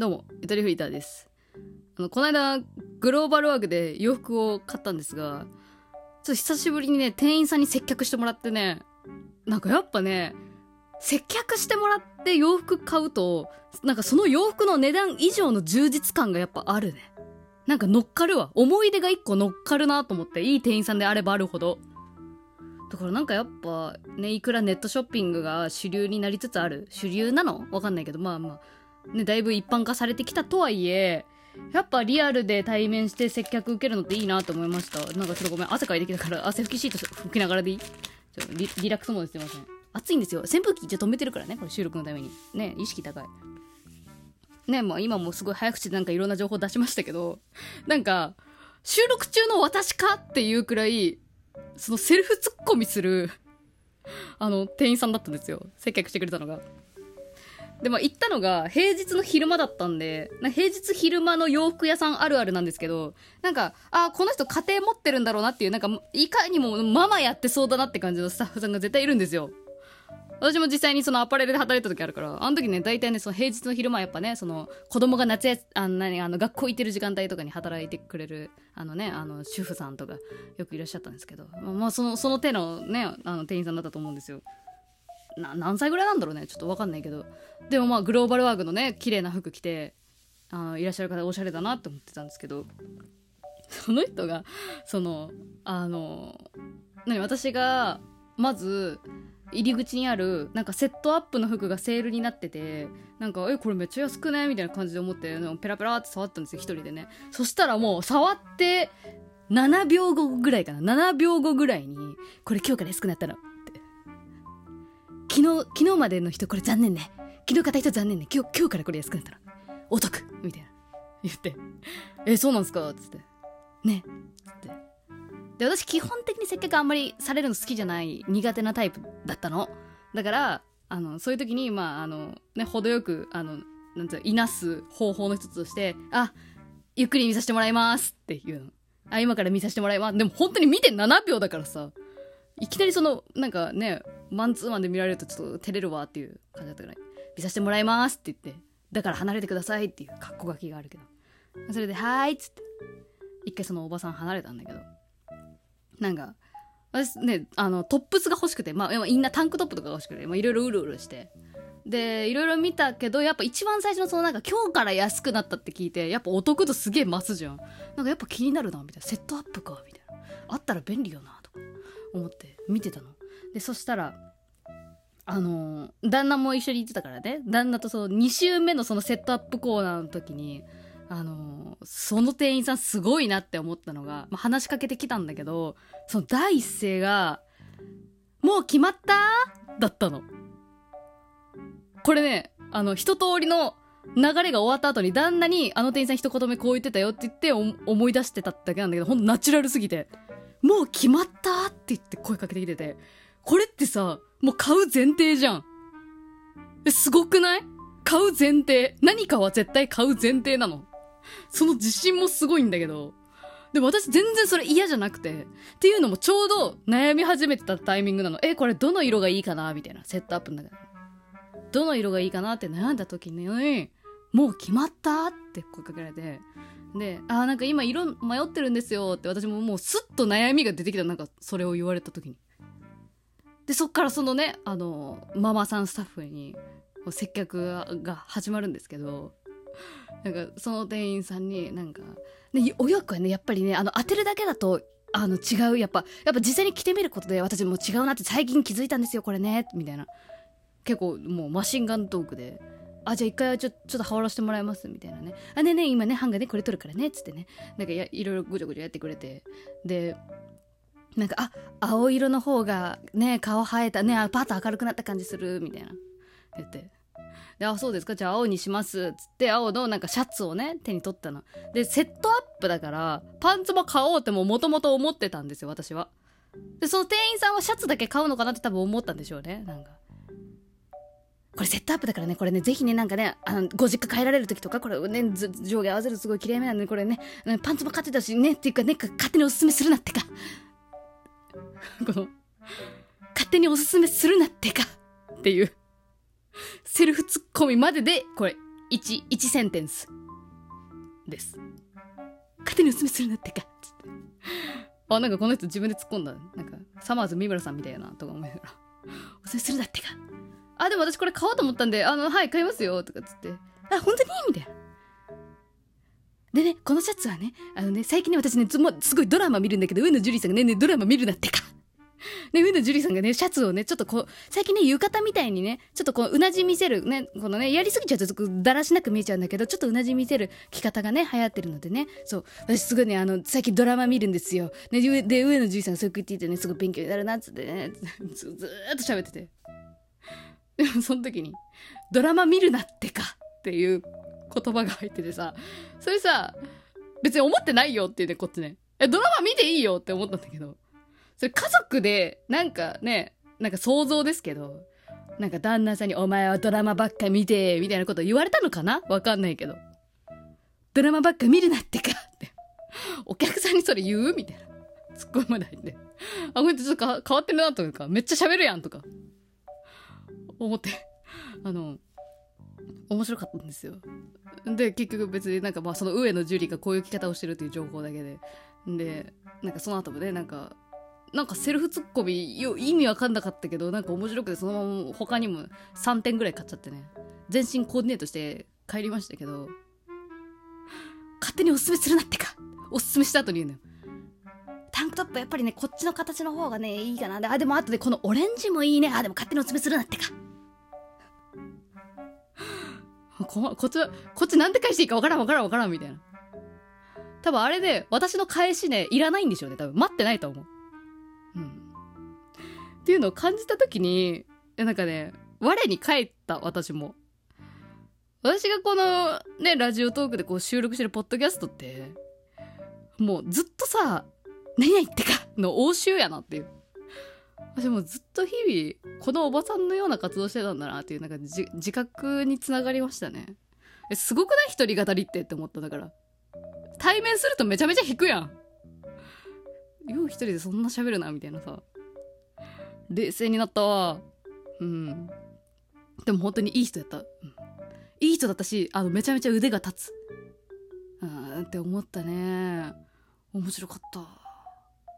どうも、ゆとりフリーターです。あの、この間、グローバルワークで洋服を買ったんですが、ちょっと久しぶりにね、店員さんに接客してもらってね、なんかやっぱね、接客してもらって洋服買うと、なんかその洋服の値段以上の充実感がやっぱあるね。なんか乗っかるわ。思い出が一個乗っかるなと思って、いい店員さんであればあるほど。だからなんかやっぱね、いくらネットショッピングが主流になりつつある。主流なの？わかんないけど、まあまあ。ね、だいぶ一般化されてきたとはいえ、やっぱリアルで対面して接客受けるのっていいなと思いました。なんかちょっとごめん、汗かいてきたから汗拭きシート拭きながらでいい？ちょリリラックスモードしてません。暑いんですよ。扇風機じゃ止めてるからね、これ収録のために。ね、意識高い。ね、まあ今もすごい早口でなんかいろんな情報出しましたけど、なんか、収録中の私かっていうくらい、そのセルフツッコミする、あの、店員さんだったんですよ。接客してくれたのが。で、まあ、行ったのが平日の昼間だったんで、平日昼間の洋服屋さんあるあるなんですけど、なんか、あ、この人家庭持ってるんだろうなっていう、なんか、いかにもママやってそうだなって感じのスタッフさんが絶対いるんですよ。私も実際にそのアパレルで働いた時あるから、あの時ね、大体ね、その平日の昼間やっぱね、その子供が夏やあの何、あの学校行ってる時間帯とかに働いてくれる、あのね、あの主婦さんとかよくいらっしゃったんですけど、まあその、その手のね、あの店員さんだったと思うんですよ。な何歳ぐらいなんだろうね。ちょっと分かんないけど。でもまあグローバルワークのね綺麗な服着てあのいらっしゃる方おしゃれだなって思ってたんですけど。その人がそのあの何私がまず入り口にあるなんかセットアップの服がセールになっててなんかえこれめっちゃ安くないみたいな感じで思ってペラペラって触ったんですよ一人でね。そしたらもう触って7秒後ぐらいかな。7秒後ぐらいにこれ今日から安くなったの。昨日、昨日までの人これ残念ね。昨日買った人残念ね。今日、今日からこれ安くなったの。お得みたいな。言って。え、そうなんすか？つって。ね。つって。で、私基本的に接客あんまりされるの好きじゃない苦手なタイプだったの。だから、あの、そういう時に、まあ、あの、ね、程よく、あの、なんていういなす方法の一つとして、あ、ゆっくり見させてもらいますっていうの。あ、今から見させてもらいます。でも本当に見て7秒だからさ。いきなりその、なんかね、マンツーマンで見られるとちょっと照れるわっていう感じだったから、見させてもらいますって言って、だから離れてくださいっていう格好書きがあるけど。それで、はいっつって、一回そのおばさん離れたんだけど、なんか、私ね、あの、トップスが欲しくて、まあ、みんなタンクトップとかが欲しくて、いろいろうるうるして、で、いろいろ見たけど、やっぱ一番最初のそのなんか今日から安くなったって聞いて、やっぱお得度すげえ増すじゃん。なんかやっぱ気になるな、みたいな。セットアップか、みたいな。あったら便利よな、とか思って見てたの。で、そしたら、あの旦那も一緒に行ってたからね。旦那とその2週目のそのセットアップコーナーの時に、あのその店員さんすごいなって思ったのが、まあ、話しかけてきたんだけど、その第一声が、もう決まった？だったの。これね、あの、一通りの流れが終わった後に旦那にあの店員さん一言目こう言ってたよって言って思い出してただけなんだけど、ほんとナチュラルすぎて、もう決まった？って言って声かけてきてて、これってさ、もう買う前提じゃん。え、すごくない？買う前提。何かは絶対買う前提なの。その自信もすごいんだけど。でも私全然それ嫌じゃなくて。っていうのもちょうど悩み始めてたタイミングなの。え、これどの色がいいかな？みたいな。セットアップの中で。どの色がいいかなって悩んだ時に、もう決まった？って声かけられて。で、あ、なんか今色迷ってるんですよって私ももうスッと悩みが出てきた。なんかそれを言われた時に。で、そっからそのね、あの、ママさんスタッフに接客が始まるんですけど、なんかその店員さんになんか、ね、お洋服はね、やっぱりね、あの、当てるだけだと、あの、違う。やっぱ、やっぱ実際に着てみることで私も違うなって最近気づいたんですよ、これね、みたいな。結構もうマシンガントークで。あ、じゃあ一回ちょちょっと羽織らせてもらいます、みたいなね。あ、ねね、今ね、ハンガーでこれ取るからね、つってね。なんかやいろいろぐちゃぐちゃやってくれて。で、なんか、あ、青色の方がね、顔生えたね、パッと明るくなった感じする、みたいな。言って。で、あ、そうですか、じゃあ青にします、つって、青のなんかシャツをね、手に取ったの。で、セットアップだから、パンツも買おうってもともと思ってたんですよ、私は。で、その店員さんはシャツだけ買うのかなって多分思ったんでしょうね、なんか。これセットアップだからね、これね、ぜひね、なんかね、あの、ご実家帰られる時とか、これね、上下合わせるとすごい綺麗めなんで、これね、パンツも買ってたしね、っていうかね、勝手におすすめするなってか。この、勝手におすすめするなってかっていう、セルフツッコミまでで、これ、1、1センテンス。です。勝手におすすめするなってかっ。つって。あ、なんかこの人自分で突っ込んだ。なんか、サマーズ三村さんみたいな、とか思いながら。おすすめするなってか。あ、でも私これ買おうと思ったんで、あの、はい、買いますよ。とかつって。あ、本当にみたいな。でね、このシャツはね、あのね、最近ね、私ね、すごいドラマ見るんだけど、上野樹里さんがね、ね、ドラマ見るなってか。ね、上野樹里さんがね、シャツをね、ちょっとこう、最近ね、浴衣みたいにね、ちょっとこう、うなじ見せる、ね、このね、やりすぎちゃうと、だらしなく見えちゃうんだけど、ちょっとうなじ見せる着方がね、流行ってるのでね、そう、私すごいね、あの、最近ドラマ見るんですよ。ね、で、上野樹里さんがそういう言っててね、すごい勉強になるな、っつってね、ずずーっと喋ってて。でも、その時に、ドラマ見るなってかっていう言葉が入っててさ、それさ、別に思ってないよっていうね、こっちね。え、ドラマ見ていいよって思ったんだけど。それ家族で、なんかね、なんか想像ですけど、なんか旦那さんにお前はドラマばっか見て、みたいなこと言われたのかな？わかんないけど。ドラマばっか見るなってかって。お客さんにそれ言う？みたいな。突っ込まないで。あ、これちょっと変わってるなというか、めっちゃ喋るやんとか。思って。あの、面白かったんですよ。で、結局別になんかまあその上野樹里がこういう着方をしてるっていう情報だけで。で、なんかその後もね、なんかなんかセルフツッコミ意味わかんなかったけどなんか面白くてそのまま他にも3点ぐらい買っちゃってね。全身コーディネートして帰りましたけど勝手におすすめするなってかおすすめした後に言うのよ。タンクトップやっぱりねこっちの形の方がねいいかな。であでも後でこのオレンジもいいね。あでも勝手におすすめするなってか。ここっちこっちなんて返していいかわからんわからんわからんみたいな多分あれで私の返しねいらないんでしょうね多分待ってないと思ううん。っていうのを感じた時に、なんかね、我に返った私も。私がこのね、ラジオトークでこう収録してるポッドキャストって、もうずっとさ、何々ってかの応酬やなっていう。私もずっと日々、このおばさんのような活動してたんだなっていう、なんか自覚につながりましたね。え、すごくない一人語りってって思ったんだから。対面するとめちゃめちゃ引くやん。よう一人でそんな喋るなみたいなさ。冷静になったわ。うん。でも本当にいい人やった、うん、いい人だったしあのめちゃめちゃ腕が立つ。うんって思ったね。面白かった。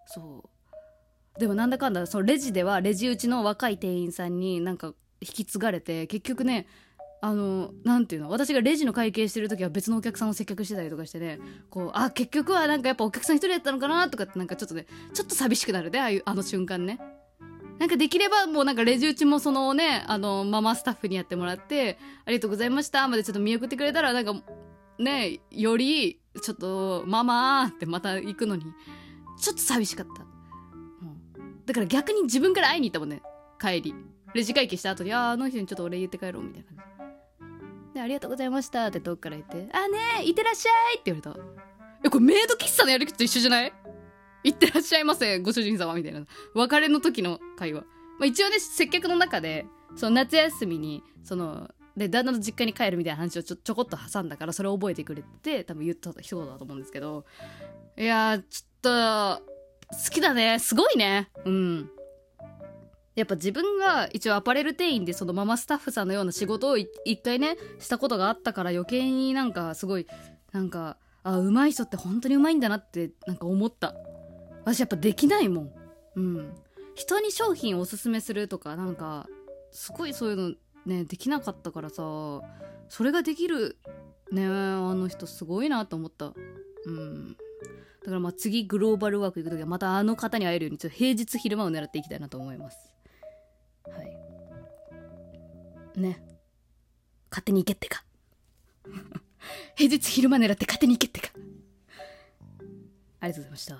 そう。でもなんだかんだそのレジではレジ打ちの若い店員さんになんか引き継がれて結局ねあの、なんていうの私がレジの会計してる時は別のお客さんを接客してたりとかしてね、こう、あ、結局はなんかやっぱお客さん一人やったのかなとかってなんかちょっとね、ちょっと寂しくなるね、ああいう、あの瞬間ね。なんかできればもうなんかレジ打ちもそのね、あの、ママスタッフにやってもらって、ありがとうございましたまでちょっと見送ってくれたらなんか、ね、より、ちょっと、ママってまた行くのに、ちょっと寂しかった。だから逆に自分から会いに行ったもんね、帰り。レジ会計した後に、あああの人にちょっとお礼言って帰ろうみたいな感じ。ありがとうございましたって遠くから言って、あ、ねえ、いってらっしゃいって言われた。え、これメイド喫茶のやり口と一緒じゃない？いってらっしゃいませ、ご主人様みたいな。別れの時の会話。まあ、一応ね、接客の中で、その夏休みに、その、で、旦那の実家に帰るみたいな話をちょちょこっと挟んだから、それを覚えてくれて、多分言った一言だと思うんですけど、いや、ちょっと、好きだね。すごいね。うん。やっぱ自分が一応アパレル店員でそのママスタッフさんのような仕事を一回ねしたことがあったから余計になんかすごいなんかあ上手い人って本当に上手いんだなってなんか思った私やっぱできないもんうん人に商品をおすすめするとかなんかすごいそういうのねできなかったからさそれができるねあの人すごいなと思ったうんだからまあ次グローバルワーク行く時はまたあの方に会えるようにちょっと平日昼間を狙っていきたいなと思います。はい。ね。勝手に行けってか。平日昼間狙って勝手に行けってか。ありがとうございました。